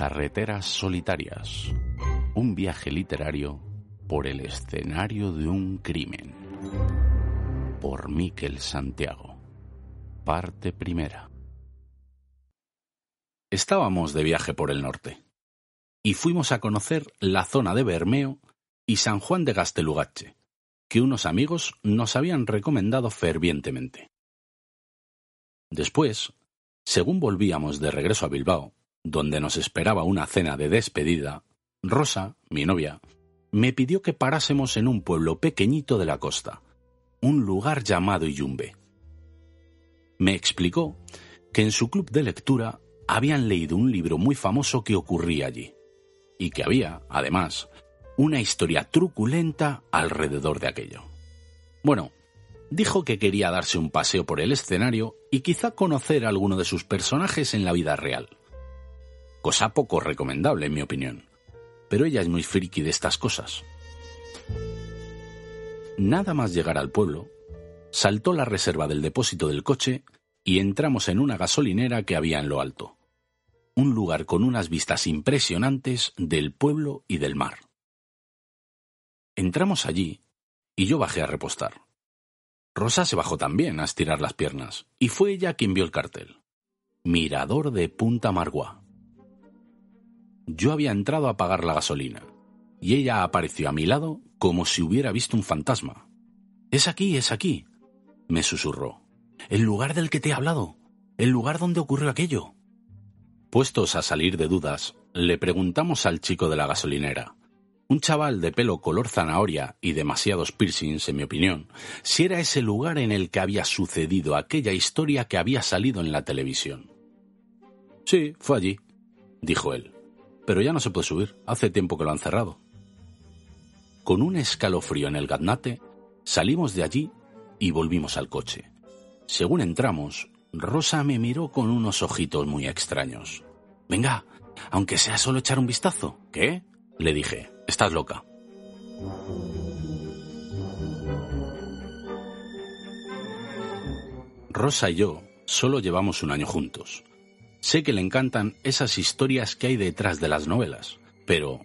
Carreteras solitarias. Un viaje literario por el escenario de un crimen. Por Miquel Santiago. Parte primera. Estábamos de viaje por el norte y fuimos a conocer la zona de Bermeo y San Juan de Gastelugache, que unos amigos nos habían recomendado fervientemente. Después, según volvíamos de regreso a Bilbao, donde nos esperaba una cena de despedida, Rosa, mi novia, me pidió que parásemos en un pueblo pequeñito de la costa, un lugar llamado Iyumbe. Me explicó que en su club de lectura habían leído un libro muy famoso que ocurría allí, y que había, además, una historia truculenta alrededor de aquello. Bueno, dijo que quería darse un paseo por el escenario y quizá conocer a alguno de sus personajes en la vida real cosa poco recomendable en mi opinión. Pero ella es muy friki de estas cosas. Nada más llegar al pueblo, saltó la reserva del depósito del coche y entramos en una gasolinera que había en lo alto. Un lugar con unas vistas impresionantes del pueblo y del mar. Entramos allí y yo bajé a repostar. Rosa se bajó también a estirar las piernas y fue ella quien vio el cartel. Mirador de Punta Marguá. Yo había entrado a pagar la gasolina, y ella apareció a mi lado como si hubiera visto un fantasma. Es aquí, es aquí, me susurró. El lugar del que te he hablado, el lugar donde ocurrió aquello. Puestos a salir de dudas, le preguntamos al chico de la gasolinera, un chaval de pelo color zanahoria y demasiados piercings, en mi opinión, si era ese lugar en el que había sucedido aquella historia que había salido en la televisión. Sí, fue allí, dijo él pero ya no se puede subir, hace tiempo que lo han cerrado. Con un escalofrío en el gaznate, salimos de allí y volvimos al coche. Según entramos, Rosa me miró con unos ojitos muy extraños. Venga, aunque sea solo echar un vistazo. ¿Qué? Le dije, estás loca. Rosa y yo solo llevamos un año juntos, Sé que le encantan esas historias que hay detrás de las novelas, pero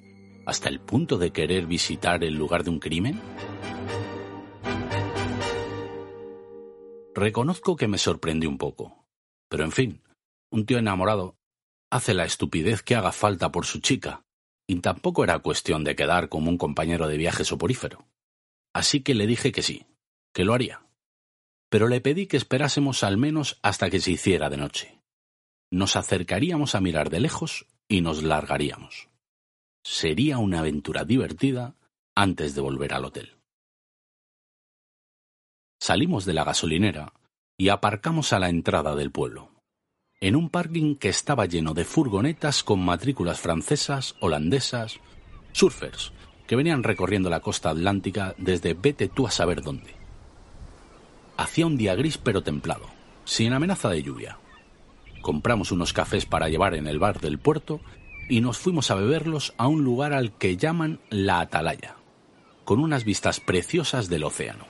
¿hasta el punto de querer visitar el lugar de un crimen? Reconozco que me sorprendí un poco, pero en fin, un tío enamorado hace la estupidez que haga falta por su chica, y tampoco era cuestión de quedar como un compañero de viaje soporífero. Así que le dije que sí, que lo haría. Pero le pedí que esperásemos al menos hasta que se hiciera de noche nos acercaríamos a mirar de lejos y nos largaríamos. Sería una aventura divertida antes de volver al hotel. Salimos de la gasolinera y aparcamos a la entrada del pueblo, en un parking que estaba lleno de furgonetas con matrículas francesas, holandesas, surfers, que venían recorriendo la costa atlántica desde vete tú a saber dónde. Hacía un día gris pero templado, sin amenaza de lluvia compramos unos cafés para llevar en el bar del puerto y nos fuimos a beberlos a un lugar al que llaman la Atalaya, con unas vistas preciosas del océano.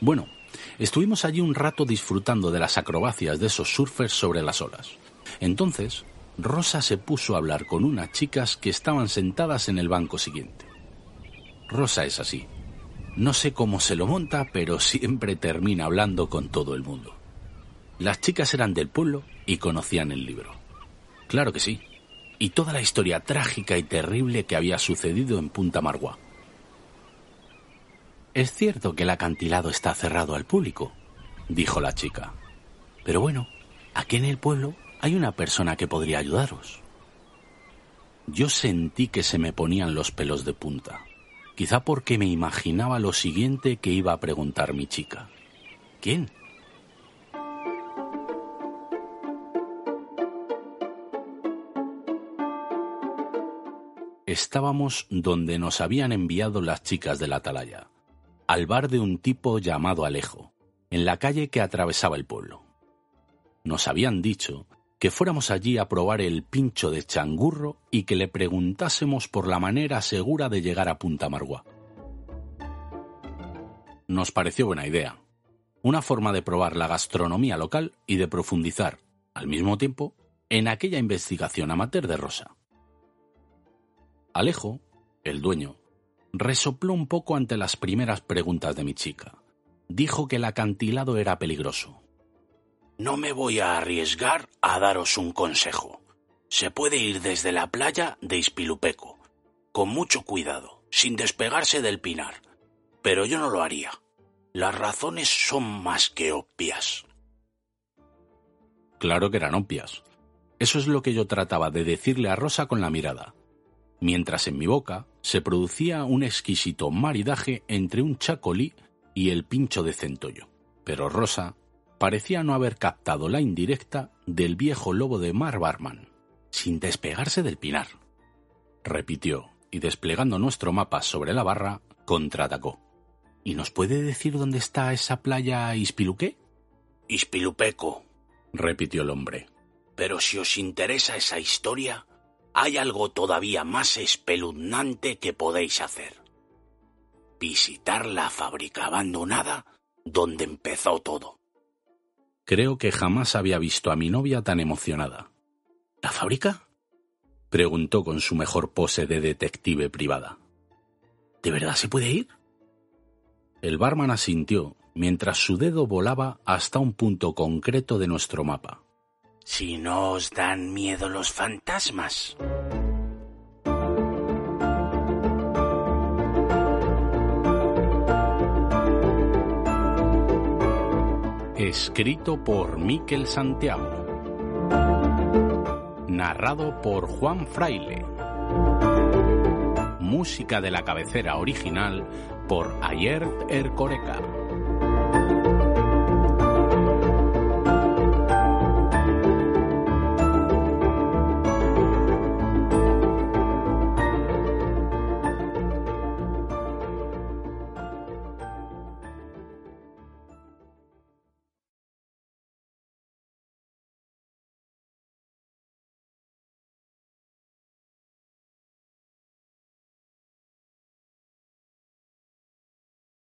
Bueno, estuvimos allí un rato disfrutando de las acrobacias de esos surfers sobre las olas. Entonces, Rosa se puso a hablar con unas chicas que estaban sentadas en el banco siguiente. Rosa es así. No sé cómo se lo monta, pero siempre termina hablando con todo el mundo. Las chicas eran del pueblo y conocían el libro. Claro que sí. Y toda la historia trágica y terrible que había sucedido en Punta Marguá. Es cierto que el acantilado está cerrado al público, dijo la chica. Pero bueno, aquí en el pueblo hay una persona que podría ayudaros. Yo sentí que se me ponían los pelos de punta, quizá porque me imaginaba lo siguiente que iba a preguntar mi chica. ¿Quién? Estábamos donde nos habían enviado las chicas de la atalaya, al bar de un tipo llamado Alejo, en la calle que atravesaba el pueblo. Nos habían dicho que fuéramos allí a probar el pincho de changurro y que le preguntásemos por la manera segura de llegar a Punta Margua. Nos pareció buena idea, una forma de probar la gastronomía local y de profundizar, al mismo tiempo, en aquella investigación amateur de Rosa. Alejo, el dueño, resopló un poco ante las primeras preguntas de mi chica. Dijo que el acantilado era peligroso. No me voy a arriesgar a daros un consejo. Se puede ir desde la playa de Ispilupeco, con mucho cuidado, sin despegarse del pinar. Pero yo no lo haría. Las razones son más que obvias. Claro que eran obvias. Eso es lo que yo trataba de decirle a Rosa con la mirada, mientras en mi boca se producía un exquisito maridaje entre un chacolí y el pincho de centollo. Pero Rosa parecía no haber captado la indirecta del viejo lobo de Mar Barman, sin despegarse del pinar. Repitió, y desplegando nuestro mapa sobre la barra, contraatacó. ¿Y nos puede decir dónde está esa playa Ispiluqué? Ispilupeco, repitió el hombre. Pero si os interesa esa historia, hay algo todavía más espeluznante que podéis hacer. Visitar la fábrica abandonada donde empezó todo. Creo que jamás había visto a mi novia tan emocionada. ¿La fábrica? preguntó con su mejor pose de detective privada. ¿De verdad se puede ir? El barman asintió mientras su dedo volaba hasta un punto concreto de nuestro mapa. Si no os dan miedo los fantasmas. Escrito por Miquel Santiago. Narrado por Juan Fraile. Música de la cabecera original por Ayer Ercoreca.